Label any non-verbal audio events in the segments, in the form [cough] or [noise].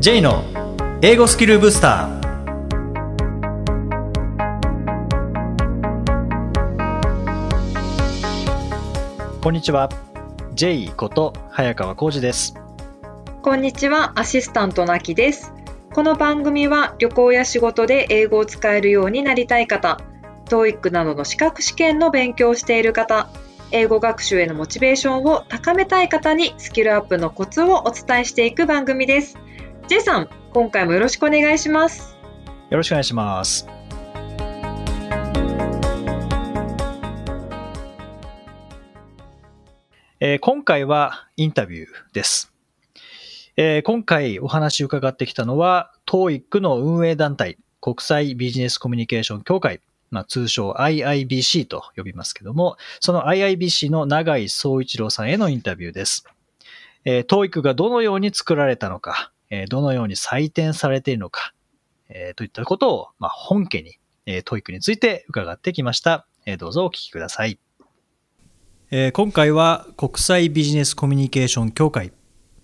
J の英語スキルブスターこんにちは J こと早川浩二ですこんにちは、アシスタントなきです。この番組は旅行や仕事で英語を使えるようになりたい方、TOEIC などの資格試験の勉強をしている方、英語学習へのモチベーションを高めたい方にスキルアップのコツをお伝えしていく番組です。J さん、今回もよろしくお願いします。よろしくお願いしますえー今回はインタビューです。えー今回お話伺ってきたのは、TOEIC の運営団体、国際ビジネスコミュニケーション協会、まあ、通称 IIBC と呼びますけども、その IIBC の永井総一郎さんへのインタビューです。えー TOEIC がどのように作られたのか、えーどのように採点されているのか、えーといったことを、まあ、本家に、えー、TOEIC について伺ってきました。えーどうぞお聞きください。えー今回は国際ビジネスコミュニケーション協会、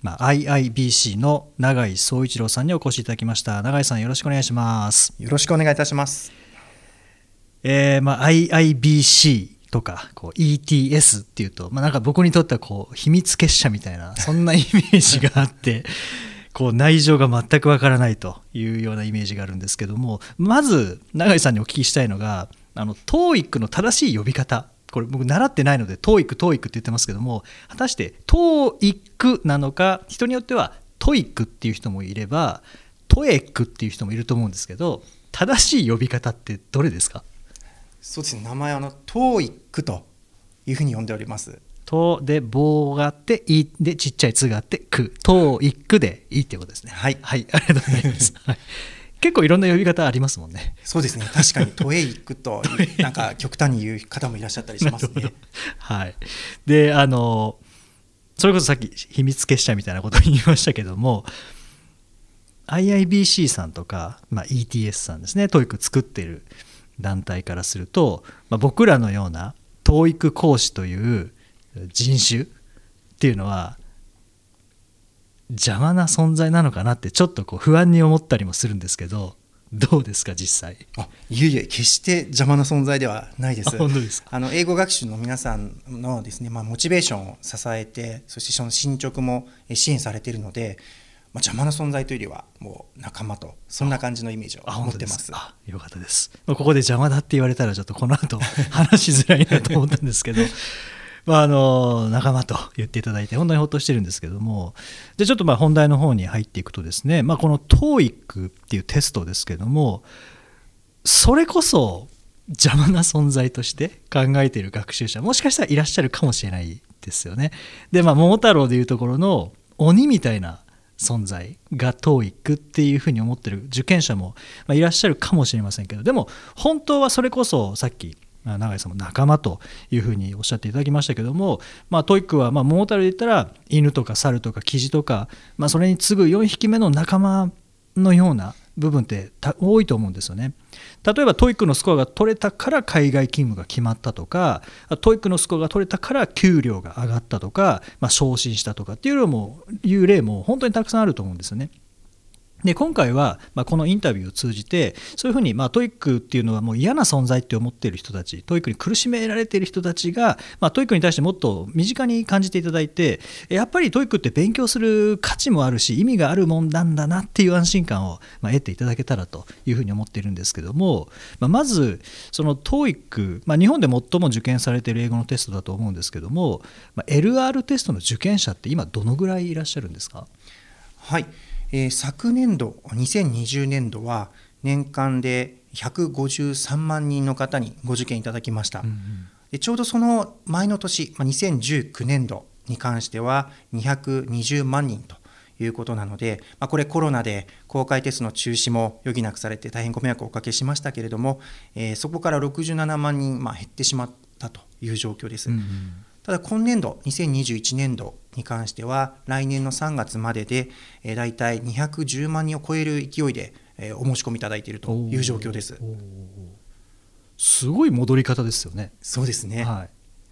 まあ、IIBC の永井総一郎さんにお越しいただきました。永井さんよろしくお願いします。よろしくお願いいたします。えーまあ、IIBC とかこう ETS っていうと、まあ、なんか僕にとってはこう秘密結社みたいなそんなイメージがあって [laughs] こう内情が全くわからないというようなイメージがあるんですけどもまず永井さんにお聞きしたいのがあの TOEIC の正しい呼び方これ僕習ってないので TOEIC、TOEIC って言ってますけども果たして TOEIC なのか人によっては TOEIC っていう人もいれば TOEIC っていう人もいると思うんですけど正しい呼び方ってどれですか？そうですね、名前はあの TOEIC というふうに呼んでおります。とで棒があっていでちっちゃいつがあってくといくでいいってことですね。はい。はい。ありがとうございます、[laughs] はい、結構いろんな呼び方ありますもんね。そうですね、確かに TOEIC となんか極端に言う方もいらっしゃったりしますね。[laughs] はい。であのそれこそさっき秘密結社みたいなことを言いましたけども IIBC さんとか、まあ、ETS さんですね。TOEIC 作っている団体からすると、まあ、僕らのような TOEIC 講師という人種っていうのは邪魔な存在なのかなってちょっとこう不安に思ったりもするんですけどどうですか実際？あいえいえ、決して邪魔な存在ではないです。[laughs] あの英語学習の皆さんのですね、まあ、モチベーションを支えて、そしてその進捗もえ支援されているので、まあ、邪魔な存在というよりは、もう仲間と、そんな感じのイメージを持ってます。あよかったです。まあここで邪魔だって言われたらちょっとこの後 [laughs] 話しづらいなと思ったんですけどまああの仲間と言っていただいて本当にほっとしてるんですけども。でちょっとまあ本題の方に入っていくとですね、まあ、この TOEIC っていうテストですけども。それこそ邪魔な存在として考えている学習者。もしかしたらいらっしゃるかもしれないですよね。でまあ桃太郎でいうところの鬼みたいな存在が TOEIC っていうふうに思ってる受験者もいらっしゃるかもしれませんけど。でも本当はそれこそさっきあ永井さんも仲間というふうにおっしゃっていただきましたけども、まあ、 TOEIC はまあ桃太郎で言ったら犬とか猿とかキジとか、まあ、それに次ぐ4匹目の仲間のような部分って多いと思うんですよね。例えば TOEIC のスコアが取れたから海外勤務が決まったとか TOEIC のスコアが取れたから給料が上がったとか、まあ、昇進したとかっていうのもいう例も本当にたくさんあると思うんですよね。で今回は、まあ、このインタビューを通じてそういうふうに、まあ、 TOEIC っていうのはもう嫌な存在って思っている人たち TOEIC に苦しめられている人たちが、まあ、 TOEIC に対してもっと身近に感じていただいてやっぱり TOEIC って勉強する価値もあるし意味があるもんなんだなっていう安心感を、ま、得ていただけたらというふうに思っているんですけども、ま、まずその TOEIC、ま、日本で最も受験されている英語のテストだと思うんですけども、ま、LR テストの受験者って今どのぐらいいらっしゃるんですか？はい、えー昨年度2020年度は年間で153万人の方にご受験いただきました、でちょうどその前の年、まあ、2019年度に関しては220万人ということなので、まあ、これコロナで公開テストの中止も余儀なくされて大変ご迷惑をおかけしましたけれども、えーそこから67万人、まあ、減ってしまったという状況です。ただ今年度2021年度に関しては来年の3月までで、えー、大体210万人を超える勢いで、えーお申し込みいただいているという状況です。すごい戻り方ですよね。そうですね、はい、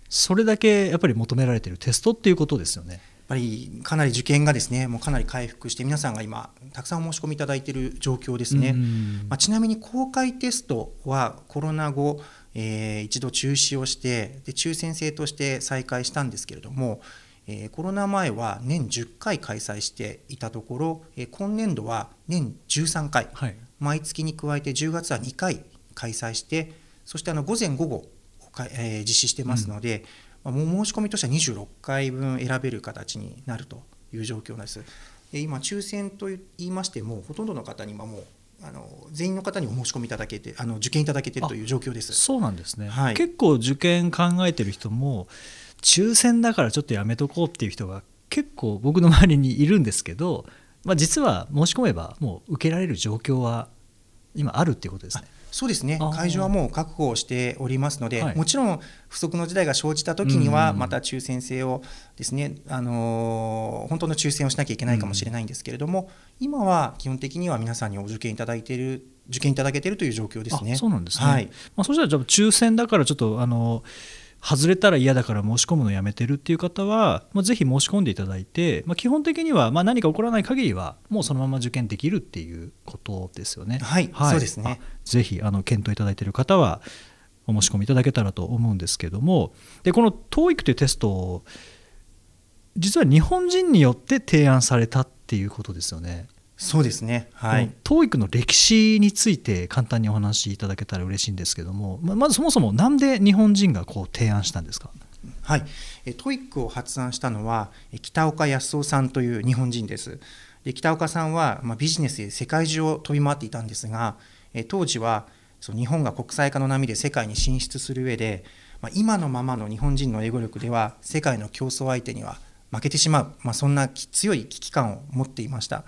それだけやっぱり求められているテストっていうことですよね。ぱりかなり受験がですねもうかなり回復して皆さんが今たくさんお申し込みいただいている状況ですね、まあ、ちなみに公開テストはコロナ後、えー、一度中止をしてで抽選制として再開したんですけれども、えー、コロナ前は年10回開催していたところ、えー、今年度は年13回、はい、毎月に加えて10月は2回開催してそしてあの午前午後えー、実施してますので、うん、まあ、申し込みとしては26回分選べる形になるという状況なんです。今抽選と言いましてもほとんどの方に今もうあの全員の方にお申し込みいただけてあの受験いただけてという状況です。そうなんですね、はい、結構受験考えてる人も抽選だからちょっとやめとこうっていう人が結構僕の周りにいるんですけど、まあ、実は申し込めばもう受けられる状況は今あるっていうことですね。そうですね。会場はもう確保しておりますので、はい、もちろん不測の事態が生じた時にはまた抽選制をですね、あのー、本当の抽選をしなきゃいけないかもしれないんですけれども、今は基本的には皆さんにお受験いただいている受験いただけているという状況ですね。そうなんですね、はい、まあ、そしたらじゃ抽選だからちょっとあのー外れたら嫌だから申し込むのやめてるっていう方は、まあ、ぜひ申し込んでいただいて、まあ、基本的にはまあ何か起こらない限りはもうそのまま受験できるっていうことですよね。はい、はい、そうですねぜひあの検討いただいている方はお申し込みいただけたらと思うんですけどもでこの TOEIC というテスト実は日本人によって提案されたっていうことですよね。そうですね、はい、TOEIC の歴史について簡単にお話しいただけたら嬉しいんですけどもまずそもそもなんで日本人がこう提案したんですか？はい、TOEIC を発案したのは北岡康夫さんという日本人です。で北岡さんは、まあ、ビジネスで世界中を飛び回っていたんですが当時はその日本が国際化の波で世界に進出する上で、まあ、今のままの日本人の英語力では世界の競争相手には負けてしまう、まあ、そんな強い危機感を持っていました。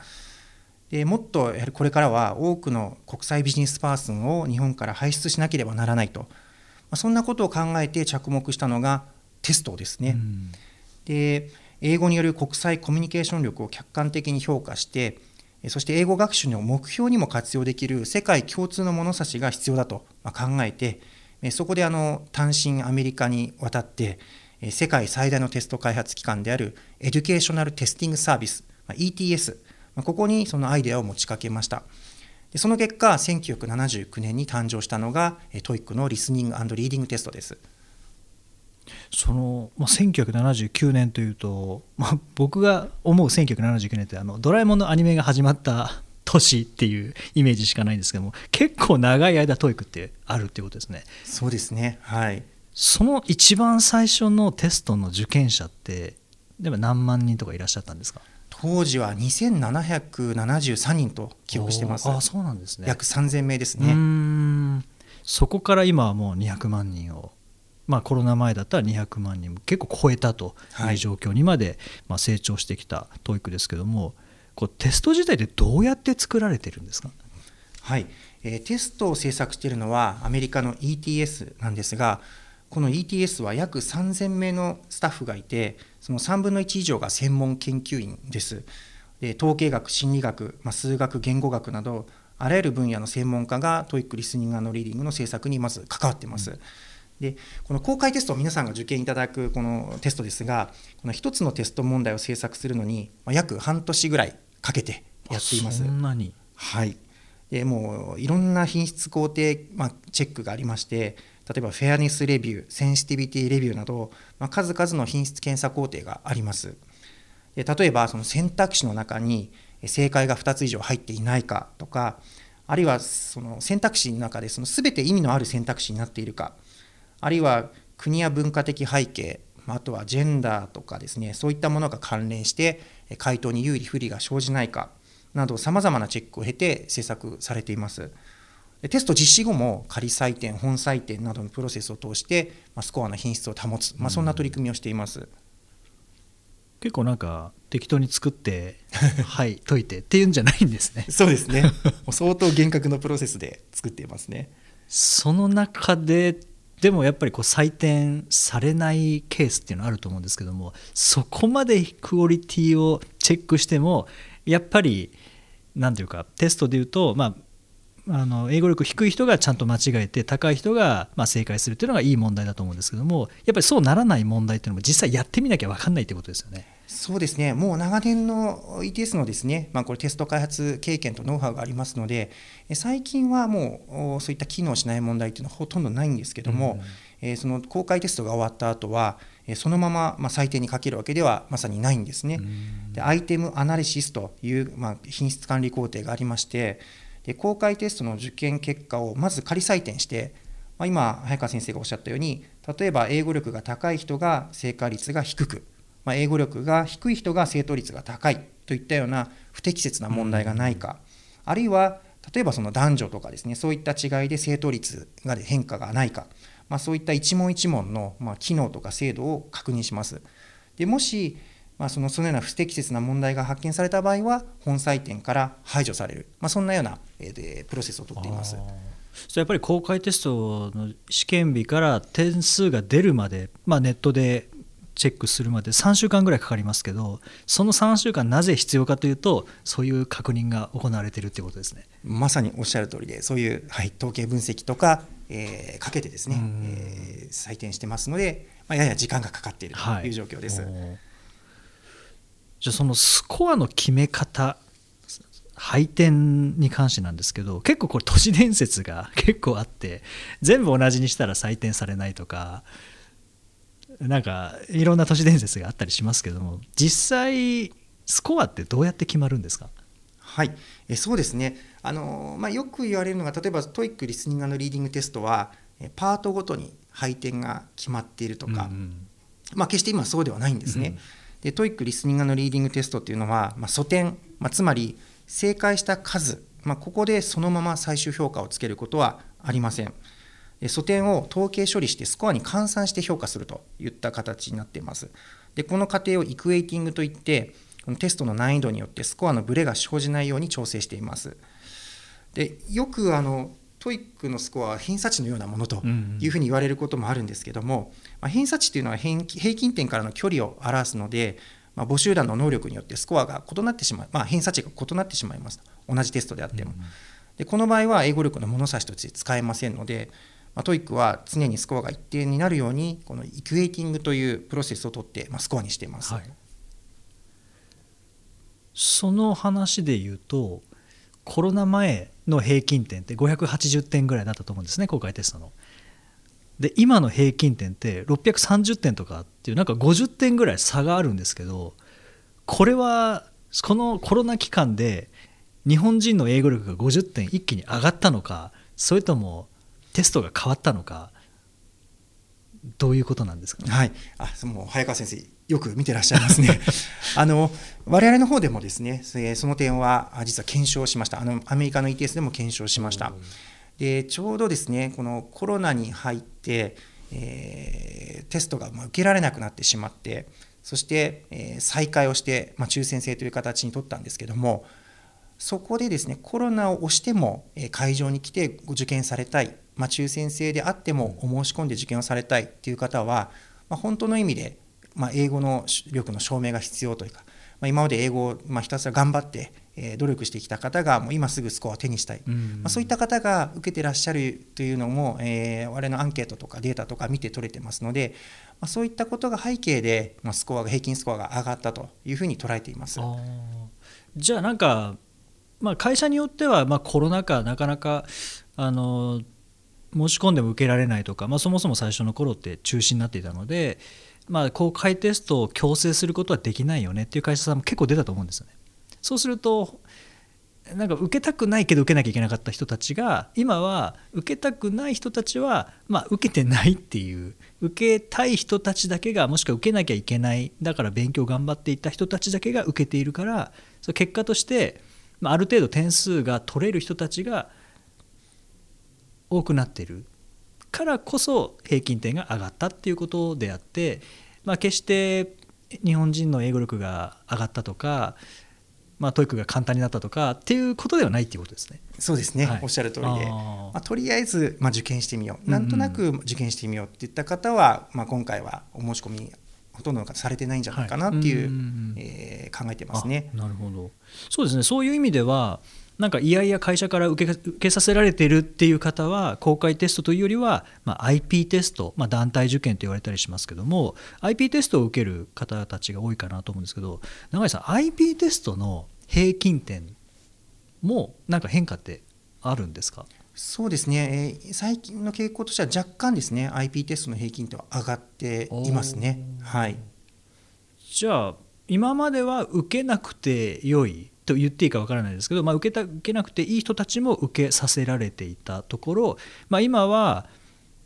でもっとやはりこれからは多くの国際ビジネスパーソンを日本から輩出しなければならないと、まあ、そんなことを考えて着目したのがテストですね。うん、で英語による国際コミュニケーション力を客観的に評価してそして英語学習の目標にも活用できる世界共通の物差しが必要だと考えてそこであの単身アメリカに渡って世界最大のテスト開発機関であるエデュケーショナルテスティングサービス ETS ここにそのアイデアを持ちかけました。でその結果、1979年に誕生したのが TOEIC のリスニングリーディングテストです。その、まあ、1979年というと、まあ、僕が思う1979年ってあのドラえもんのアニメが始まった年っていうイメージしかないんですけども結構長い間 TOEIC ってあるっていうことですね。そうですねはいその一番最初のテストの受験者ってでも何万人とかいらっしゃったんですか？当時は2773人と記憶してます。あそうなんですね。約3000名ですね。そこから今はもう200万人を、まあ、コロナ前だったら200万人結構超えたという状況にまで、まあ、成長してきた TOEIC ですけどもこうテスト自体でどうやって作られてるんですか？はい、えー、テストを制作しているのはアメリカの ETS なんですがこの ETS は約3000名のスタッフがいてその3分の1以上が専門研究員です。で統計学、心理学、まあ、数学、言語学などあらゆる分野の専門家が TOEIC リスニングリーディングの制作にまず関わっています。うんでこの公開テストを皆さんが受験いただくこのテストですがこの1つのテスト問題を制作するのに約半年ぐらいかけてやっています。そんなにはいでもういろんな品質工程、まあ、チェックがありまして例えばフェアネスレビュー、センシティビティレビューなど、まあ、数々の品質検査工程があります。で例えばその選択肢の中に正解が2つ以上入っていないかとか、あるいはその選択肢の中でその全て意味のある選択肢になっているか、あるいは国や文化的背景、あとはジェンダーとかですね、そういったものが関連して回答に有利不利が生じないかなど、さまざまなチェックを経て制作されています。テスト実施後も仮採点、本採点などのプロセスを通して、まあ、スコアの品質を保つ、まあ、そんな取り組みをしています。結構なんか適当に作って [laughs] はい解いてっていうんじゃないんですね。[laughs] そうですね。相当厳格のプロセスで作っていますね。その中ででもやっぱりこう採点されないケースっていうのはあると思うんですけどもそこまでクオリティをチェックしてもやっぱり何ていうかテストでいうとまああの英語力低い人がちゃんと間違えて高い人がま正解するっていうのがいい問題だと思うんですけどもやっぱりそうならない問題っていうのも実際やってみなきゃ分かんないってことですよね。そうですね、もう長年の ETS のですね、まあ、これテスト開発経験とノウハウがありますので、最近はもうそういった機能しない問題というのはほとんどないんですけども、うん、えその公開テストが終わった後は、そのままま採点にかけるわけではまさにないんですね。うん、でアイテムアナリシスという、まあ、品質管理工程がありまして、で公開テストの受験結果をまず仮採点して、まあ、今、早川先生がおっしゃったように、例えば英語力が高い人が正解率が低く、まあ、英語力が低い人が正答率が高いといったような不適切な問題がないか、あるいは例えばその男女とかですねそういった違いで正答率が変化がないか、まあ、そういった一問一問のま機能とか精度を確認します。でもしまあ、そのそのような不適切な問題が発見された場合は本採点から排除される、まあ、そんなような、えー、プロセスをとっています。やっぱり公開テストの試験日から点数が出るまで、まあ、ネットでチェックするまで3週間ぐらいかかりますけどその3週間なぜ必要かというとそういう確認が行われているということですね。まさにおっしゃる通りでそういう、はい、統計分析とか、えー、かけてですね、えー、採点してますので、まあ、やや時間がかかっているという状況です。はい、じゃあそのスコアの決め方配点に関してなんですけど結構これ都市伝説が [laughs] 結構あって全部同じにしたら採点されないとかなんかいろんな都市伝説があったりしますけども実際スコアってどうやって決まるんですか？はい。えそうですね。あの、まあ、よく言われるのが例えばトイックリスニングリーディングテストはパートごとに配点が決まっているとか、うんうん、まあ、決して今そうではないんですね。うん、で TOEIC リスニングのリーディングテストっていうのは、まあ、素点、まあ、つまり正解した数、まあ、ここでそのまま最終評価をつけることはありません。素点を統計処理してスコアに換算して評価するといった形になっています。でこの過程を equating といってこのテストの難易度によってスコアのブレが生じないように調整しています。でよくあの TOEIC のスコアは偏差値のようなものというふうに言われることもあるんですけども、まあ、偏差値というのは平均点からの距離を表すので、まあ、母集団の能力によってスコアが異なってしまう、まあ、偏差値が異なってしまいます。同じテストであっても。でこの場合は英語力の物差しとして使えませんので、まあ、 TOEIC は常にスコアが一定になるようにこの equating というプロセスをとって、まあ、スコアにしています、はい、その話で言うとコロナ前の平均点って580点ぐらいだったと思うんですね公開テストの。で今の平均点って630点とかっていうなんか50点ぐらい差があるんですけどこれはこのコロナ期間で日本人の英語力が50点一気に上がったのかそれともテストが変わったのかどういうことなんですか、ね、はい、あもう早川先生よく見てらっしゃいますね。[laughs] あの我々の方でもですね、その点は実は検証しました。あのアメリカの ETS でも検証しました。でちょうどですね、このコロナに入って、えー、テストが受けられなくなってしまって、そして、えー、再開をして、まあ、抽選制という形に取ったんですけども、そこでですね、コロナを押しても会場に来てご受験されたい、まあ、抽選制であってもお申し込んで受験をされたいという方は、まあ、本当の意味で、まあ、英語の力の証明が必要というか、まあ、今まで英語を、まあ、ひたすら頑張って、えー、努力してきた方がもう今すぐスコアを手にしたい、まあ、そういった方が受けてらっしゃるというのも、えー、我々のアンケートとかデータとか見て取れてますので、まあ、そういったことが背景で、まあ、スコアが平均スコアが上がったというふうに捉えています。じゃあなんかまあ、会社によっては、まあ、コロナ禍なかなかあの申し込んでも受けられないとか、まあ、そもそも最初の頃って中止になっていたので、まあ、公開テストを強制することはできないよねっていう会社さんも結構出たと思うんですよね。そうするとなんか受けたくないけど受けなきゃいけなかった人たちが今は受けたくない人たちは、まあ、受けてないっていう受けたい人たちだけがもしくは受けなきゃいけないだから勉強頑張っていた人たちだけが受けているからその結果としてまあ、ある程度点数が取れる人たちが多くなってるからこそ平均点が上がったっていうことであって、まあ、決して日本人の英語力が上がったとか、まあ、 TOEIC が簡単になったとかっていうことではないっていうことですね。そうですね、はい、おっしゃる通りで、まあ、とりあえず、まあ、受験してみよう、なんとなく受験してみようっていった方は、まあ、今回はお申し込みほとんどの方されてないんじゃないかなっていう,、えー、考えてますね。なるほど。そうですね。そういう意味ではなんかいやいや会社から受け受けさせられてるっていう方は公開テストというよりは、まあ、IP テスト、まあ、団体受験と言われたりしますけども IP テストを受ける方たちが多いかなと思うんですけど永井さん IP テストの平均点もなんか変化ってあるんですか？そうですね、えー、最近の傾向としては若干ですね IP テストの平均点は上がっていますね。はい、じゃあ今までは受けなくて良いと言っていいかわからないですけど、まあ、受けた受けなくていい人たちも受けさせられていたところ、まあ、今は、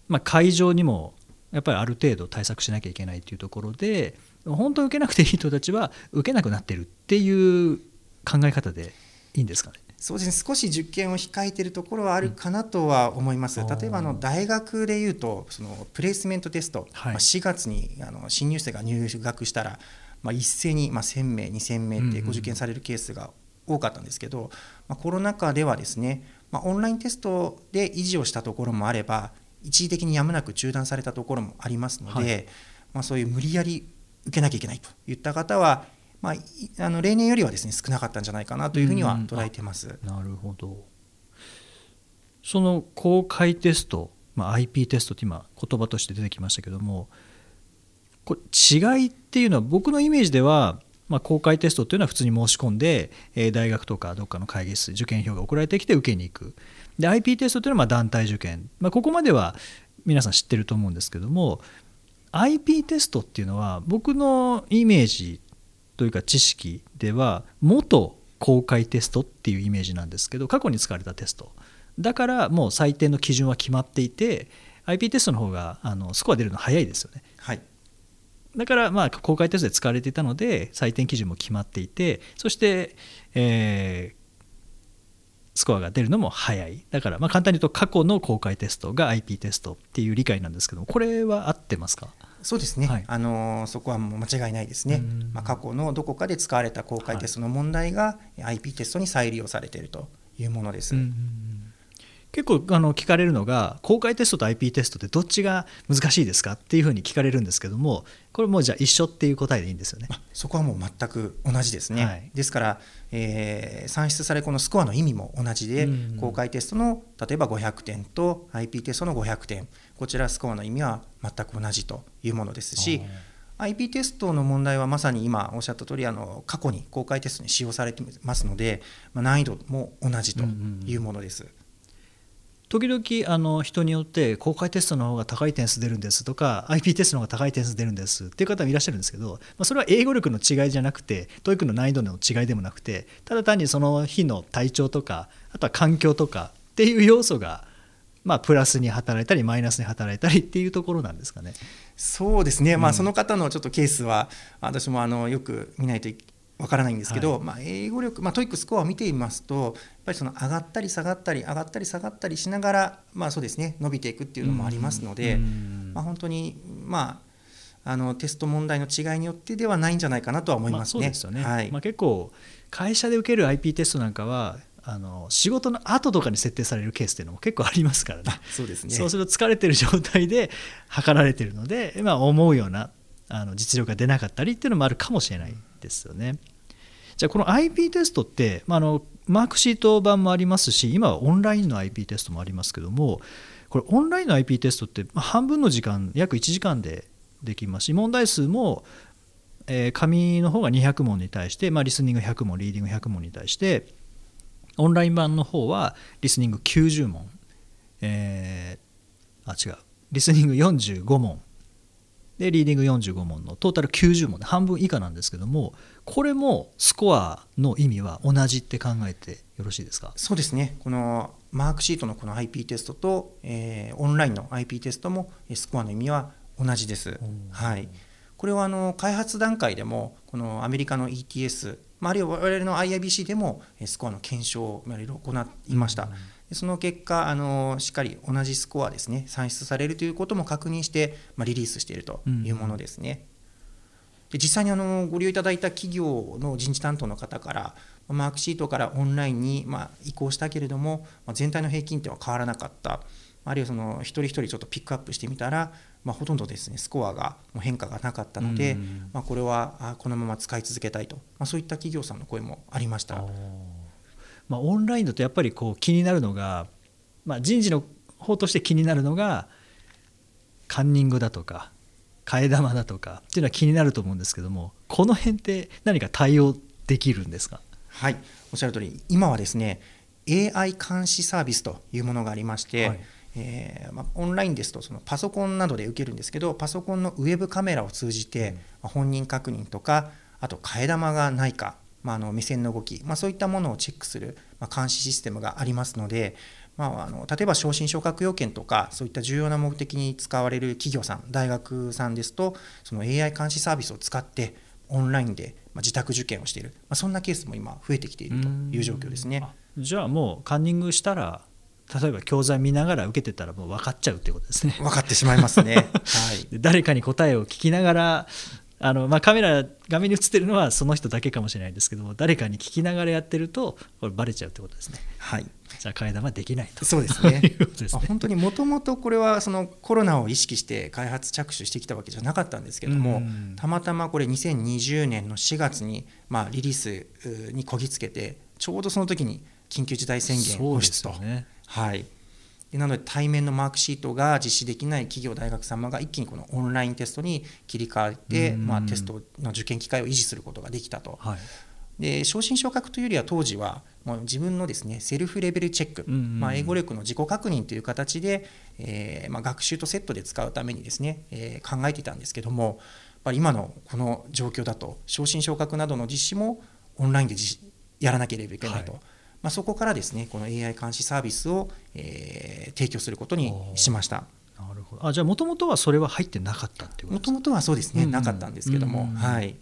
まあ、会場にもやっぱりある程度対策しなきゃいけないというところで本当に受けなくていい人たちは受けなくなってるっていう考え方でいいんですかね？そうですね。少し受験を控えているところはあるかなとは思います、うん、例えばあの大学でいうとそのプレイスメントテスト、はい、まあ、4月にあの新入生が入学したらまあ、一斉にまあ1000名2000名ってご受験されるケースが多かったんですけど、まあ、コロナ禍ではですね、まあ、オンラインテストで維持をしたところもあれば一時的にやむなく中断されたところもありますので、はい、まあ、そういう無理やり受けなきゃいけないといった方は、まあ、あの例年よりはですね少なかったんじゃないかなというふうには捉えてます。なるほど。その公開テスト、まあ、IP テストって今言葉として出てきましたけどもこ違いっていうのは僕のイメージでは、まあ、公開テストっていうのは普通に申し込んで、え、大学とかどっかの会議室受験票が送られてきて受けに行く。で IP テストっていうのはま団体受験、まあ、ここまでは皆さん知ってると思うんですけども IP テストっていうのは僕のイメージというか知識では元公開テストっていうイメージなんですけど過去に使われたテスト。だからもう採点の基準は決まっていて IP テストの方があのスコア出るの早いですよね。はいだからまあ公開テストで使われていたので採点基準も決まっていてそして、えー、スコアが出るのも早い。だからまあ簡単に言うと過去の公開テストが IP テストっていう理解なんですけどもこれは合ってますか？そうですね、はい、あのそこはもう間違いないですね、まあ、過去のどこかで使われた公開テストの問題が IP テストに再利用されているというものです。うん結構あの聞かれるのが公開テストと IP テストってどっちが難しいですかっていうふうに聞かれるんですけどもこれもうじゃあ一緒っていう答えでいいんですよね。そこはもう全く同じですね。はい、ですから、えー、算出されこのスコアの意味も同じで、うん公開テストの例えば500点と IP テストの500点こちらスコアの意味は全く同じというものですし。IP テストの問題はまさに今おっしゃった通りあり過去に公開テストに使用されてますので、まあ、難易度も同じというものです。うんうん時々あの人によって公開テストの方が高い点数出るんですとか IP テストの方が高い点数出るんですっていう方もいらっしゃるんですけど、まあ、それは英語力の違いじゃなくて TOEIC の難易度の違いでもなくてただ単にその日の体調とかあとは環境とかっていう要素がまあ、プラスに働いたりマイナスに働いたりっていうところなんですかね。そうですね、まあ、その方のちょっとケースは私もあのよく見ないとわからないんですけど、はい、まあ、英語力、まあ、 TOEIC スコアを見ていますとやっぱりその上がったり下がったり上がったり下がったりしながら、まあ、そうですね伸びていくっていうのもありますので、まあ、本当にまああのテスト問題の違いによってではないんじゃないかなとは思いますね。まあ、ね。まあ、結構会社で受ける IP テストなんかはあの仕事の後とかに設定されるケースっていうのも結構ありますからね。そうですね。そうすると疲れてる状態で測られてるので、まあ、思うようなあの実力が出なかったりっていうのもあるかもしれないですよね。じゃあこの IP テストって、まあ、あのマークシート版もありますし今はオンラインの IP テストもありますけどもこれオンラインの IP テストって半分の時間約1時間でできますし問題数も、えー、紙の方が200問に対して、まあ、リスニング100問リーディング100問に対してオンライン版の方はリスニング90問、えー、あ違うリスニング45問でリーディング45問のトータル90問で半分以下なんですけどもこれもスコアの意味は同じって考えてよろしいですか？そうですね。このマークシートのこの IP テストと、えー、オンラインの IP テストもスコアの意味は同じです。はい、これはあの開発段階でもこのアメリカの ETS、まあ、あるいは我々の IIBC でもスコアの検証をいろいろ行いました。その結果あのしっかり同じスコアですね算出されるということも確認して、まあ、リリースしているというものですね。で実際にあのご利用いただいた企業の人事担当の方からマークシートからオンラインにま移行したけれども、ま全体の平均点は変わらなかった。あるいはその一人一人ちょっとピックアップしてみたらまあ、ほとんどですねスコアがもう変化がなかったので、まあ、これはあこのまま使い続けたいと、まあ、そういった企業さんの声もありました。まあ、オンラインだとやっぱりこう気になるのが、まあ、人事の方として気になるのがカンニングだとか替え玉だとかっていうのは気になると思うんですけどもこの辺って何か対応できるんですか？はいおっしゃる通り。今はですね AI 監視サービスというものがありまして、はい、えー、まあ、オンラインですとそのパソコンなどで受けるんですけどパソコンのウェブカメラを通じて、まあ、本人確認とかあと替え玉がないか、まあ、あの目線の動き、まあ、そういったものをチェックする、ま監視システムがありますので、まあ、あの例えば昇進昇格要件とかそういった重要な目的に使われる企業さん大学さんですとその AI 監視サービスを使ってオンラインで自宅受験をしている、まあ、そんなケースも今増えてきているという状況ですね。じゃあもうカンニングしたら例えば教材見ながら受けてたらもう分かっちゃうってことですね。分かってしまいますね。[laughs] はい、誰かに答えを聞きながらあの、まあ、カメラ画面に映ってるのはその人だけかもしれないですけども誰かに聞きながらやってるとこれバレちゃうってことですね。はい。じゃあ替え玉できないと。そうですね。[laughs] ね。本当にもともとこれはそのコロナを意識して開発着手してきたわけじゃなかったんですけども、たまたまこれ2020年の4月に、まあ、リリースにこぎつけてちょうどその時に緊急事態宣言を出と。ね、はいなので対面のマークシートが実施できない企業大学様が一気にこのオンラインテストに切り替えて、まあ、テストの受験機会を維持することができたと。はい。で昇進昇格というよりは当時はもう自分のですねセルフレベルチェック、まあ、英語力の自己確認という形で、えーまあ、学習とセットで使うためにですね、えー、考えていたんですけどもやっぱり今のこの状況だと昇進昇格などの実施もオンラインでやらなければいけないと。はいまあ、そこからですねこの AI 監視サービスを、えー、提供することにしました。なるほど。あじゃあもともとはそれは入ってなかったっていうもともとはそうですね、うん。うん、なかったんですけども、はい、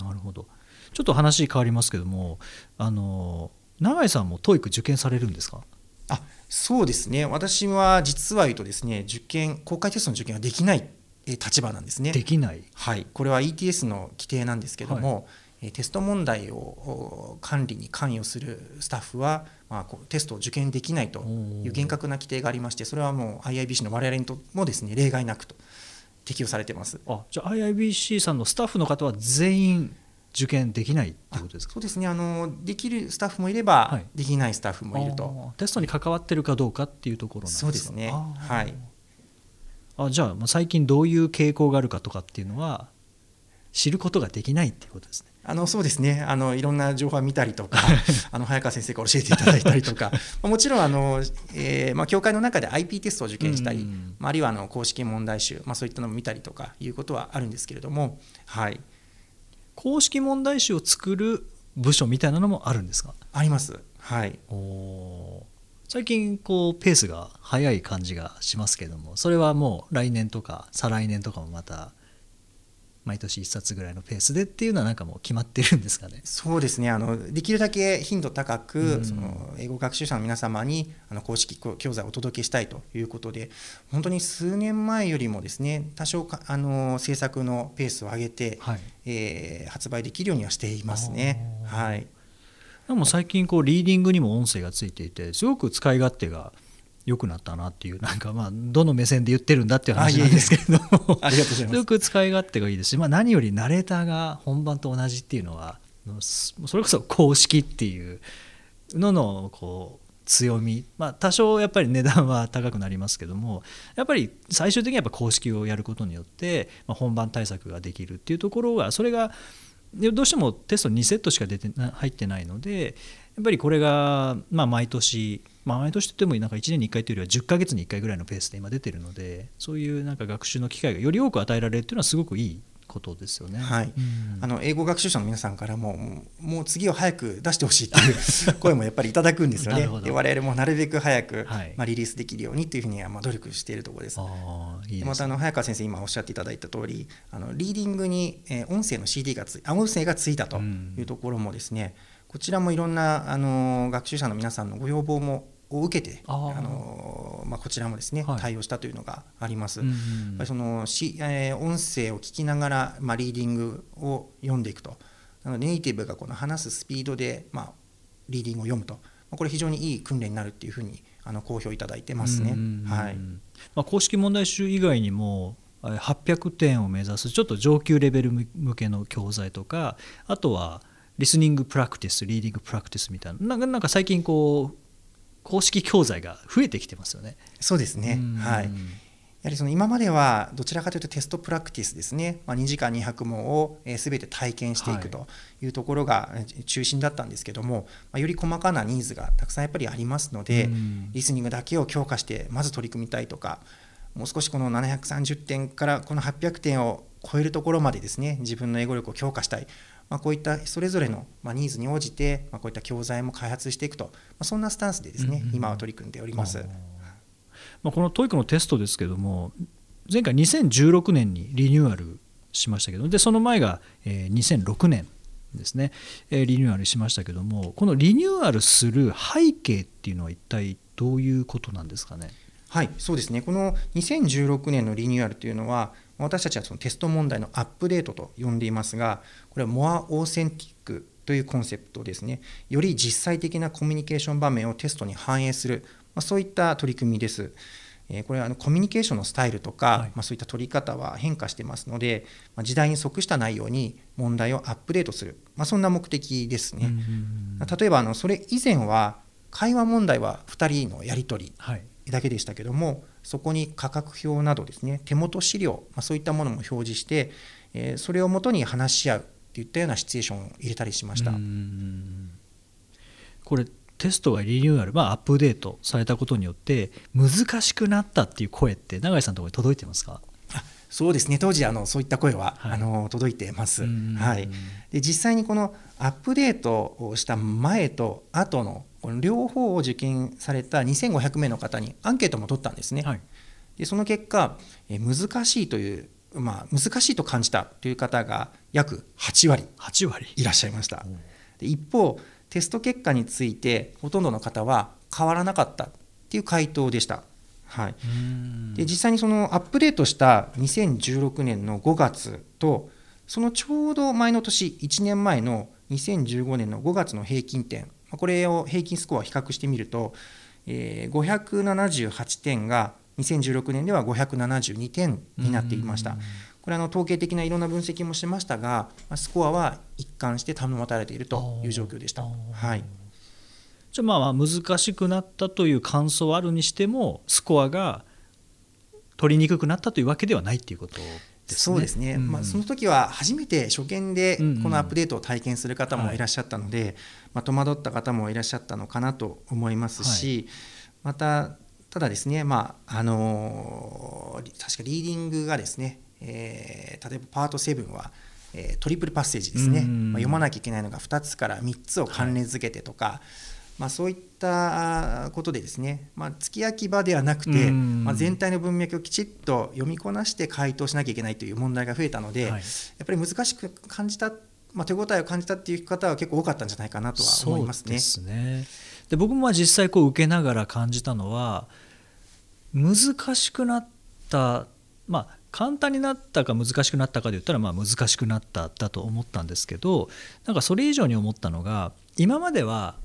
なるほど。ちょっと話変わりますけどもあの永井さんも TOEIC 受験されるんですか？あそうですね。私は実は言うとですね受験公開テストの受験はできない立場なんですね。できない、はい、これは ETS の規定なんですけども、はい、テスト問題を管理に関与するスタッフは、まあ、テストを受験できないという厳格な規定がありましてそれはもう IIBC の我々にともですね例外なくと適用されてます。あじゃあ IIBC さんのスタッフの方は全員受験できないってことですか？そうですね。あのできるスタッフもいれば、はい、できないスタッフもいると。テストに関わってるかどうかっていうところなんですか？そうですね。はい。あじゃあ最近どういう傾向があるかとかっていうのは知ることができないっていうことですねあのそうですね。あのいろんな情報を見たりとか [laughs] あの早川先生から教えていただいたりとか [laughs] もちろんあの、えーまあ、教会の中で IP テストを受験したり、うん、あるいはあの公式問題集、まあ、そういったのも見たりとかいうことはあるんですけれどもはい。公式問題集を作る部署みたいなのもあるんですか？あります。はい。最近こうペースが速い感じがしますけどもそれはもう来年とか再来年とかもまた毎年1冊ぐらいのペースでっていうのはなんかもう決まってるんですかね。そうですね。あのできるだけ頻度高く、うん、その英語学習者の皆様にあの公式教材をお届けしたいということで本当に数年前よりもですね多少あの制作のペースを上げて、はい、えー、発売できるようにはしていますね。はい。でも最近こうリーディングにも音声がついていてすごく使い勝手が良くなったなっていうなんかまあどの目線で言ってるんだっていう話なんですけれども。[laughs] ありがとうございます。よく使い勝手がいいですし、まあ、何よりナレーターが本番と同じっていうのはそれこそ公式っていうののこう強み、まあ、多少やっぱり値段は高くなりますけどもやっぱり最終的にはやっぱ公式をやることによって、まあ、本番対策ができるっていうところがそれがどうしてもテスト2セットしか出て入ってないのでやっぱりこれがまあ毎年まあ、毎年といってもなんか1年に1回というよりは10ヶ月に1回ぐらいのペースで今出てるのでそういうなんか学習の機会がより多く与えられるというのはすごくいいことですよね、はい、うん、あの英語学習者の皆さんからももう次を早く出してほしいという [laughs] 声もやっぱりいただくんですよね。で我々もなるべく早く、はい、まあ、リリースできるようにというふうにはまあ努力しているところです。いいでまたあの早川先生今おっしゃっていただいた通りありリーディングに、えー、音声の CD がつあ音声がついたというところもですね、うん、こちらもいろんなあの学習者の皆さんのご要望もを受けてあの、まあ、こちらもですね、はい、対応したというのがあります。うんうん、そのし、えー、音声を聞きながら、まあ、リーディングを読んでいくと。なのでネイティブがこの話すスピードで、まあ、リーディングを読むと、まあ、これ非常にいい訓練になるっていうふうにあの好評いただいてますね。はい。まあ、公式問題集以外にも800点を目指すちょっと上級レベル向けの教材とかあとはリスニングプラクティスリーディングプラクティスみたいな。なんか最近こう公式教材が増えてきてますよね。そうですね、はい。やはりその今まではどちらかというとテストプラクティスですね、まあ、2時間200問をすべて体験していくとい。うところが中心だったんですけども、まあ、より細かなニーズがたくさんやっぱりありますので、リスニングだけを強化してまず取り組みたいとかもう少しこの730点からこの800点を超えるところまでですね自分の英語力を強化したい、まあ、こういったそれぞれのニーズに応じて、まあ、こういった教材も開発していくと、まあ、そんなスタンスでですね、今は取り組んでおります。まあ、この TOEIC のテストですけども前回2016年にリニューアルしましたけどでその前が2006年ですねリニューアルしましたけどもこのリニューアルする背景っていうのは一体どういうことなんですかね？はいそうですねこの2016年のリニューアルというのは私たちはそのテスト問題のアップデートと呼んでいますがこれはモアオーセンティックというコンセプトですね。より実際的なコミュニケーション場面をテストに反映するまあ、そういった取り組みです。えこれはあのコミュニケーションのスタイルとか、はい、まあ、そういった取り方は変化してますので、まあ、時代に即した内容に問題をアップデートする、まあ、そんな目的ですね。例えばあのそれ以前は会話問題は2人のやり取りだけでしたけども、そこに価格表などですね手元資料、まあ、そういったものも表示して、えー、それをもとに話し合うといったようなシチュエーションを入れたりしました。これテストがリニューアル、まあ、アップデートされたことによって難しくなったっていう声って永井さんのところに届いてますか？そうですね。当時あのそういった声は、はい、あの届いてます、はい、で実際にこのアップデートをした前と後のこの両方を受験された2500名の方にアンケートも取ったんですね、はい、でその結果え難しいという、まあ、難しいと感じたという方が約8割。8割。いらっしゃいました。で一方テスト結果についてほとんどの方は変わらなかったっていう回答でした。はい、で実際にそのアップデートした2016年の5月とそのちょうど前の年1年前の2015年の5月の平均点これを平均スコア比較してみると、えー、578点が2016年では572点になっていました。これあの統計的ないろんな分析もしましたがスコアは一貫して保たれているという状況でした。はい、じゃあまあ難しくなったという感想はあるにしてもスコアが取りにくくなったというわけではないということね、そうですね、うん、まあ、その時は初めて初見でこのアップデートを体験する方もいらっしゃったので、うんうん、まあ、戸惑った方もいらっしゃったのかなと思いますし、はい、またただですね、まああのー、確かリーディングがですねえー、例えばパート7は、えー、トリプルパッセージですね、まあ、読まなきゃいけないのが2つから3つを関連づけてとか、はい、まあ、そういったことでですね、まあ、月き焼き場ではなくて、まあ、全体の文脈をきちっと読みこなして回答しなきゃいけないという問題が増えたので、はい、やっぱり難しく感じた、まあ、手応えを感じたっていう方は結構多かったんじゃないかなとは思いますね。すね。で僕も実際こう受けながら感じたのは難しくなったまあ簡単になったか難しくなったかで言ったらまあ難しくなっただと思ったんですけどなんかそれ以上に思ったのが今までは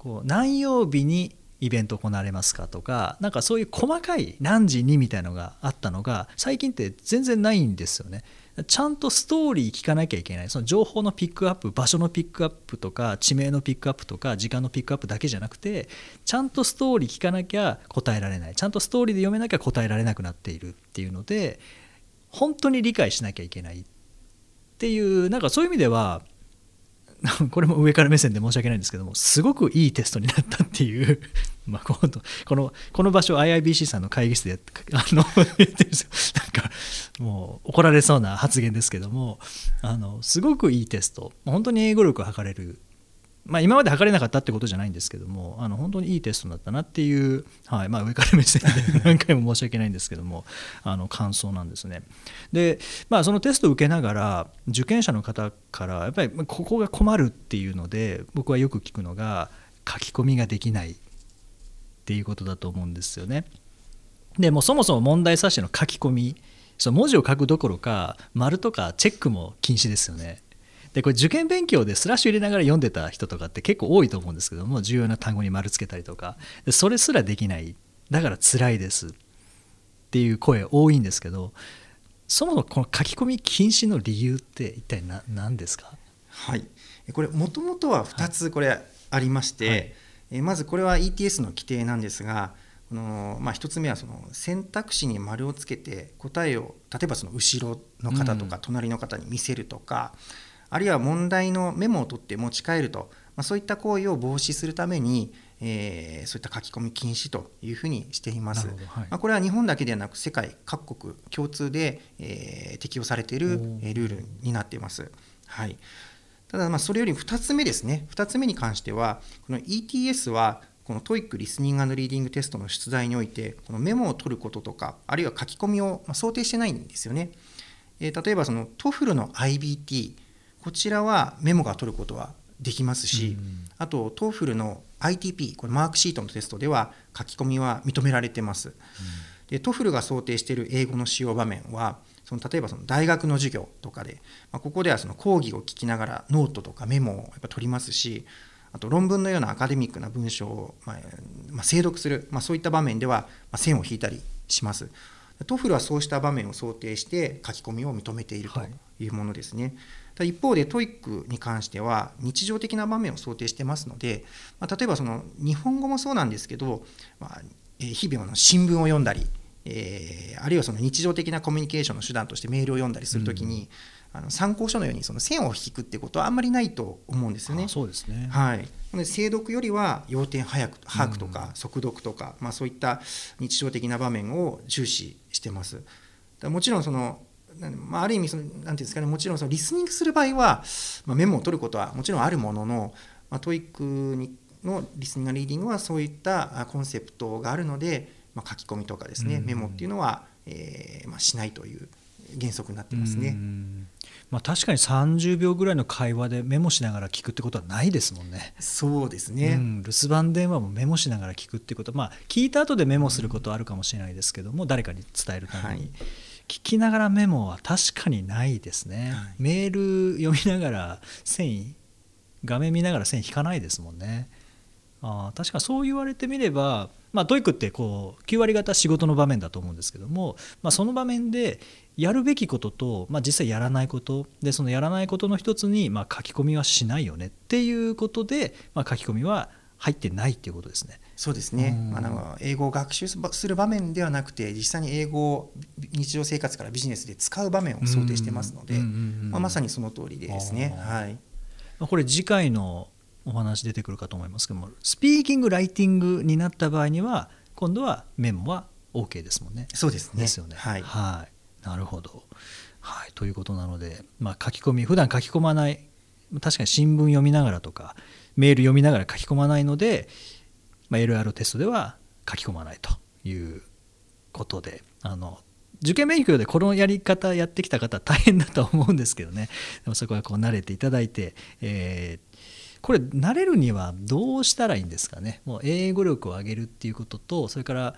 こう何曜日にイベント行われますかとかなんかそういう細かい何時にみたいのがあったのが最近って全然ないんですよね。ちゃんとストーリー聞かなきゃいけないその情報のピックアップ場所のピックアップとか地名のピックアップとか時間のピックアップだけじゃなくてちゃんとストーリー聞かなきゃ答えられないちゃんとストーリーで読めなきゃ答えられなくなっているっていうので本当に理解しなきゃいけないっていうなんかそういう意味では [laughs] これも上から目線で申し訳ないんですけどもすごくいいテストになったっていう [laughs] まあこのこの場所 IIBC さんの会議室であの言ってるんですよ。なんかもう怒られそうな発言ですけどもあのすごくいいテスト。本当に英語力を測れるまあ、今まで測れなかったってことじゃないんですけどもあの本当にいいテストだったなっていう、はいまあ、上から目線で [laughs] 何回も申し訳ないんですけどもあの感想なんですね。で、まあ、そのテストを受けながら受験者の方からやっぱりここが困るっていうので僕はよく聞くのが書き込みができないっていうことだと思うんですよね。でもそもそも問題冊子の書き込みその文字を書くどころか丸とかチェックも禁止ですよね。でこれ受験勉強でスラッシュ入れながら読んでた人とかって結構多いと思うんですけども重要な単語に丸つけたりとか。それすらできない。だから辛いです。っていう声多いんですけどそもそもこの書き込み禁止の理由って一体何ですか？はい。これもともとは2つこれありまして、はい、えまずこれは ETS の規定なんですがこの、まあ、1つ目はその選択肢に丸をつけて答えを例えばその後ろの方とか隣の方に見せるとか、うん、あるいは問題のメモを取って持ち帰ると、まあ、そういった行為を防止するために、えー、そういった書き込み禁止というふうにしています。はい、まあ、これは日本だけではなく世界各国共通で、えー、適用されているルールになっています。はい、ただまあそれより2つ目ですね2つ目に関してはこの ETS はこの TOEIC リスニングリーディングテストの出題においてこのメモを取ることとかあるいは書き込みを想定してないんですよね。えー、例えばその TOEFL の IBT こちらはメモが取ることはできますし、うん、あと TOEFL の ITP これマークシートのテストでは書き込みは認められてます。うん、で TOEFL が想定している英語の使用場面はその例えばその大学の授業とかで、まあ、ここではその講義を聞きながらノートとかメモをやっぱ取りますしあと論文のようなアカデミックな文章を、まあまあ、精読する、まあ、そういった場面では、まあ、線を引いたりします。 TOEFL はそうした場面を想定して書き込みを認めているというものですね。はい、一方で TOEIC に関しては日常的な場面を想定してますので、まあ、例えばその日本語もそうなんですけど、まあ、日々の新聞を読んだりえー、あるいはその日常的なコミュニケーションの手段としてメールを読んだりするときに、うん、あの参考書のようにその線を引くってことはあんまりないと思うんですよね。そうですねはい、で精読よりは要点早く把握とか、速読とか、まあ、そういった日常的な場面を重視してます。もちろんそのまあ、ある意味そのなんていうんですかねもちろんそのリスニングする場合は、まあ、メモを取ることはもちろんあるものの、まあ、 TOEIC にのリスニングリーディングはそういったコンセプトがあるのでまあ、書き込みとかですね、メモっていうのは、えーまあ、しないという原則になってますね。まあ、確かに30秒ぐらいの会話でメモしながら聞くってことはないですもんね。そうですね、うん、留守番電話もメモしながら聞くってこと。は、まあ、聞いた後でメモすることはあるかもしれないですけども、誰かに伝えるために、はい、聞きながらメモは確かにないですね、はい、メール読みながら線画面見ながら線引かないですもんね。あ確かにそう言われてみればまあ、 TOEIC ってこう9割方仕事の場面だと思うんですけども、まあ、その場面でやるべきことと、まあ、実際やらないことでそのやらないことの一つに、まあ、書き込みはしないよねっていうことで、まあ、書き込みは入ってないっていうことですね。そうですね、うん、あの英語を学習する場面ではなくて実際に英語を日常生活からビジネスで使う場面を想定してますので、まあ、まさにその通りでですね。はい、これ次回のお話出てくるかと思いますけどもスピーキングライティングになった場合には今度はメモは OK ですもんね。そうですね。ですよね。はい、はい、なるほど、はい、ということなので、まあ、書き込み普段書き込まない確かに新聞読みながらとかメール読みながら書き込まないので、まあ、LR テストでは書き込まないということであの受験勉強でこのやり方やってきた方大変だと思うんですけどねでもそこはこう慣れていただいて、えー、これ慣れるにはどうしたらいいんですかねもう英語力を上げるっていうこととそれから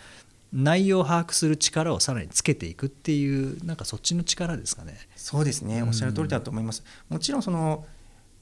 内容を把握する力をさらにつけていくっていうなんかそっちの力ですかね。そうですねおっしゃる通りだと思います。もちろんその、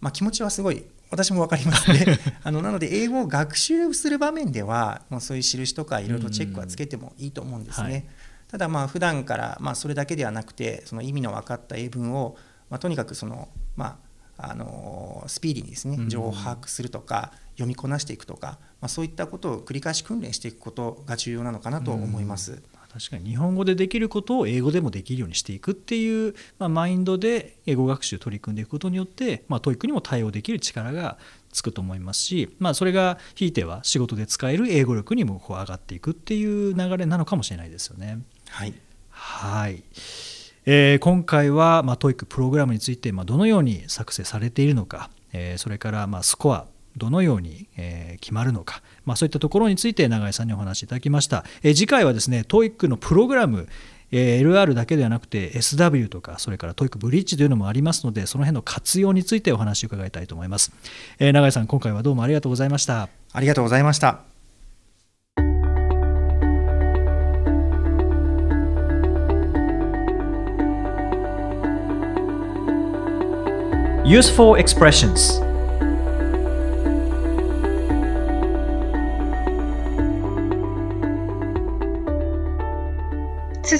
まあ、気持ちはすごい私も分かりますね。[laughs] あのなので英語を学習する場面ではもうそういう印とかいろいろチェックはつけてもいいと思うんですね。はい、ただまあ普段からまあそれだけではなくてその意味の分かった英文を、まあ、とにかくそのまああのスピーディーにですね情報を把握するとか、読みこなしていくとか、まあ、そういったことを繰り返し訓練していくことが重要なのかなと思います。確かに日本語でできることを英語でもできるようにしていくっていう、まあ、マインドで英語学習取り組んでいくことによって、まあ、 TOEIC にも対応できる力がつくと思いますし、まあ、それがひいては仕事で使える英語力にもこう上がっていくっていう流れなのかもしれないですよね。はい、はいえー、今回は、まあ、TOEIC プログラムについて、まあ、どのように作成されているのか、えー、それから、まあ、スコアどのように、えー、決まるのか、まあ、そういったところについて永井さんにお話しいただきました、えー、次回はですね TOEIC のプログラムえ LR だけではなくて SW とかそれから TOEIC ブリッジというのもありますのでその辺の活用についてお話を伺いたいと思います、えー、永井さん今回はどうもありがとうございました。ありがとうございました。Useful expressions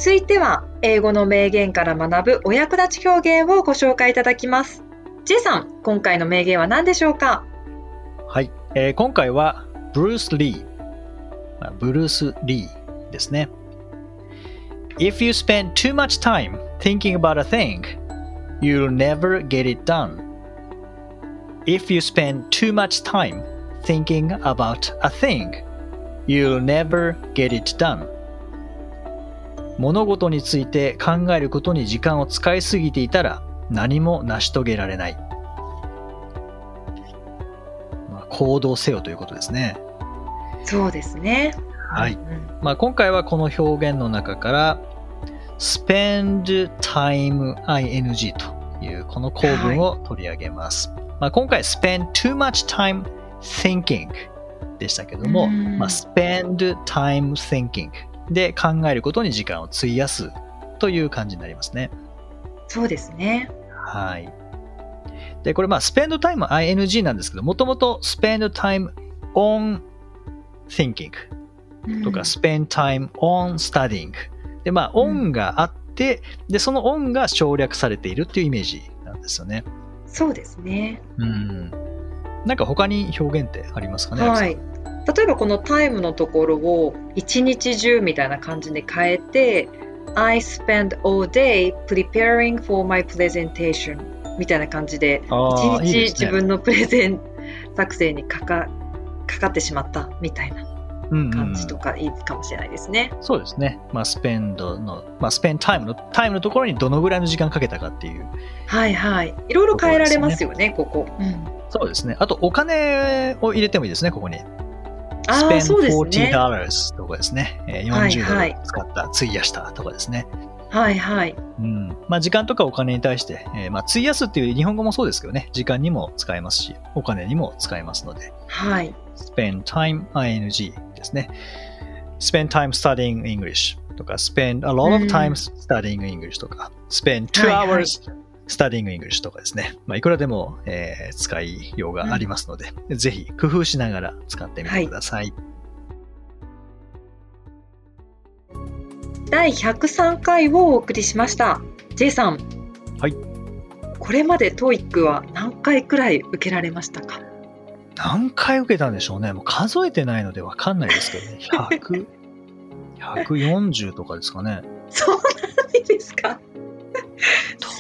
続いては英語の名言から学ぶお役立ち表現をご紹介いただきます。J さん、今回の名言は何でしょうかはい、えー、今回はブルース・リー、ブルース・リーですね。If you spend too much time thinking about a thing, you'll never get it done. If you spend too much time thinking about a thing, you'll never get it done. 物事について考えることに時間を使いすぎていたら何も成し遂げられない。まあ、行動せよということですね。そうですね。はい。まあ、今回はこの表現の中から spend time ing というこの構文を取り上げます。はい、まあ、今回 spend too much time thinking でしたけども、まあ、spend time thinking で考えることに時間を費やすという感じになりますね。そうですね。はい。で、これまあ spend time ing なんですけど、もともと spend time on thinking とか、spend time on studying で、まあ、on があって、で、その on が省略されているっていうイメージなんですよね。そうですね。うん。なんか他に表現ってありますかねはい。例えばこのタイムのところを一日中みたいな感じで変えて I spend all day preparing for my presentation みたいな感じで一日自分のプレゼン作成にかかかかってしまったみたいな感じとかいいかもしれないですね。うんうん、そうですね。まあ、スペンドの、まあ、スペンタイムの、タイムのところにどのぐらいの時間かけたかっていう、はいはい。いろいろ変えられますよね、ねここ、うん。そうですね。あと、お金を入れてもいいですね、ここに。スペン40 dollars とかですね。40ドル使った、費やしたとかですね。はいはい。うんまあ、時間とかお金に対して、えー、まあ、費やすっていう日本語もそうですけどね、時間にも使えますし、お金にも使えますので。はい。spend time ing ですね。spend time studying English とか、spend a lot of time studying English とか、spend two hours studying English とかですね。まあ、いくらでも、えー、使いようがありますので、うん、ぜひ工夫しながら使ってみてください。はい第103回をお送りしました。J さん。はい。これまで TOEIC は何回くらい受けられましたか？何回受けたんでしょうね。もう数えてないので分かんないですけどね。100、[laughs] 140とかですかね。そうなんですか？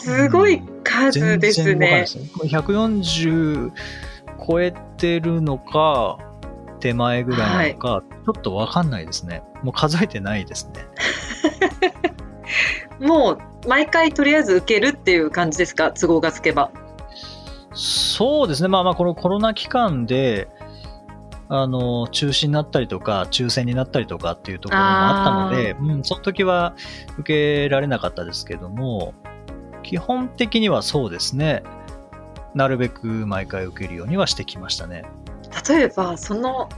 すごい数ですね。す140超えてるのか、手前ぐらいなのか、はい、ちょっと分かんないですね。もう数えてないですね。[laughs] もう毎回とりあえず受けるっていう感じですか？都合がつけば。そうですね、まあまあ、このコロナ期間で、あの中止になったりとか、抽選になったりとかっていうところもあったので、うん、その時は受けられなかったですけども、基本的にはそうですね、なるべく毎回受けるようにはしてきましたね。例えば、その、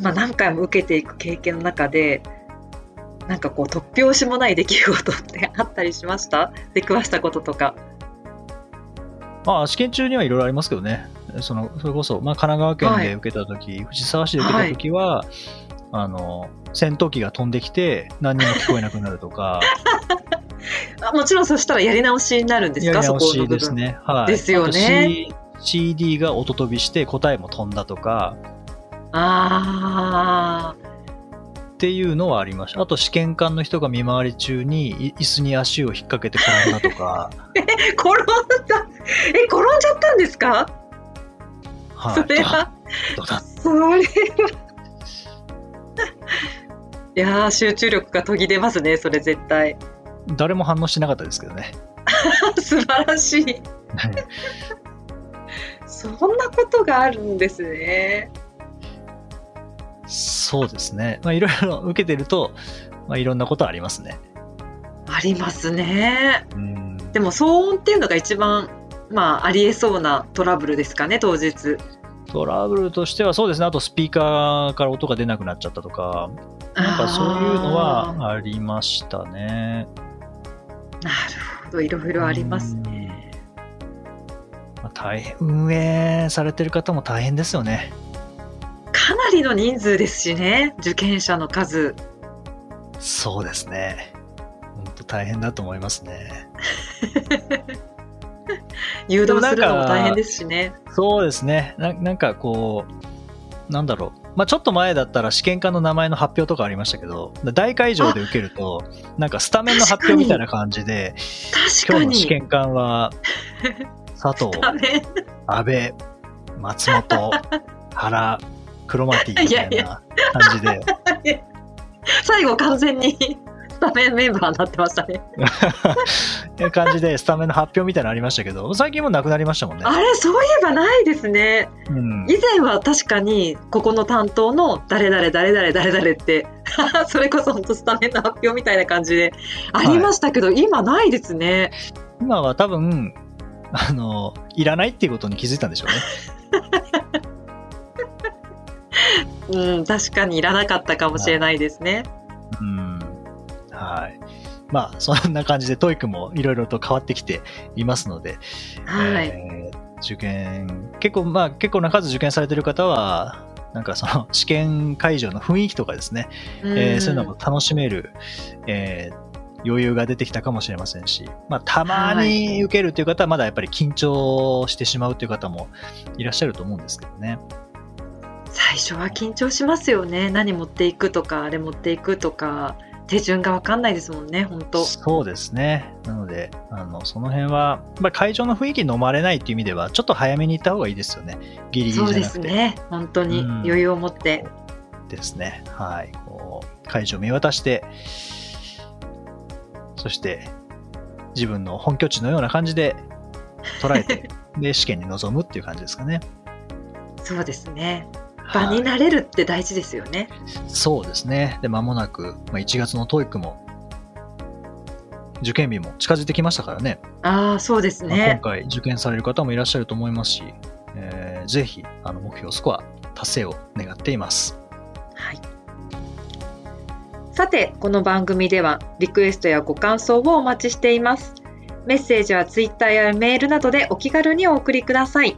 まあ、何回も受けていく経験の中で、なんかこう突拍子もない出来事って [laughs] あったりしました？出くわしたこととか。まあ、試験中にはいろいろありますけどね。その、それこそ、まあ、神奈川県で受けたとき、はい、藤沢市で受けたときは、はい、あの、戦闘機が飛んできて何にも聞こえなくなるとか。[laughs] もちろんそしたらやり直しになるんですか？やり直しですね。はい。ですよね。C、CD が音飛びして答えも飛んだとか。ああ。っていうのはありました。あと試験官の人が見回り中に椅子に足を引っ掛けて転んだとか。[laughs] え、転んだ？え、転んじゃったんですか？はい、それは、どうだ？それは？[laughs] いや集中力が途切れますね、それ絶対。誰も反応しなかったですけどね。[laughs] 素晴らしい。そんなことがあるんですね。そうですね。まあ、いろいろ [laughs] 受けてると、まあ、いろんなことありますね。ありますね。でも騒音っていうのが一番、まあ、ありえそうなトラブルですかね、当日。トラブルとしてはそうですね。あとスピーカーから音が出なくなっちゃったとか、なんかそういうのはありましたね。なるほど、いろいろありますね。まあ、大変、運営されてる方も大変ですよね。かなりの人数ですしね、受験者の数。そうですね。本当大変だと思いますね。[laughs] 誘導するのも大変ですしね。そうですねな。なんかこう、なんだろう。まあ、ちょっと前だったら試験官の名前の発表とかありましたけど、大会場で受けると、なんかスタメンの発表みたいな感じで、今日の試験官は、佐藤、阿部、松本、原、クロマティみたいな感じで。[laughs] 最後完全にスタメンメンバーになってましたね。[laughs] いう感じでスタメンの発表みたいなのありましたけど最近もなくなりましたもんね。あれそういえばないですね。うん、以前は確かにここの担当の誰々誰々誰々って [laughs] それこそ本当スタメンの発表みたいな感じでありましたけど、はい、今ないですね。今は多分あのいらないっていうことに気づいたんでしょうね。[laughs] うん、確かにいらなかったかもしれないですね。うん、はい。まあ、そんな感じで、 TOEIC もいろいろと変わってきていますので、はい、えー、受験、結構、まあ、結構な数受験されてる方は、なんかその試験会場の雰囲気とかですね、えー、そういうのも楽しめる、えー、余裕が出てきたかもしれませんし、まあ、たまに受けるという方はまだやっぱり緊張してしまうという方もいらっしゃると思うんですけどね。最初は緊張しますよね。何持っていくとか、あれ持っていくとか。手順が分かんないですもんね、本当そうですね。なので、あのその辺は、まあ、会場の雰囲気に飲まれないっていう意味では、ちょっと早めに行った方がいいですよね。ギリギリそうですね。本当に余裕を持って。ですね。はい。こう会場を見渡して、そして自分の本拠地のような感じで捉えて、[laughs] で、試験に臨むっていう感じですかね。そうですね。場になれるって大事ですよね。そうですね。で、間もなく、まあ、1月の TOEIC も、受験日も近づいてきましたからね。ああ、そうですね、まあ、今回受験される方もいらっしゃると思いますし、えー、ぜひ、あの、目標スコア達成を願っています。はい。さて、この番組では、リクエストやご感想をお待ちしています。メッセージは Twitter やメールなどでお気軽にお送りください。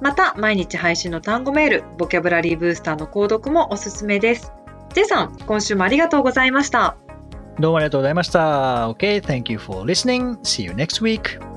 また、毎日配信の単語メール、ボキャブラリーブースターの購読もおすすめです。ジェさん、今週もありがとうございました。どうもありがとうございました。OK, thank you for listening. See you next week.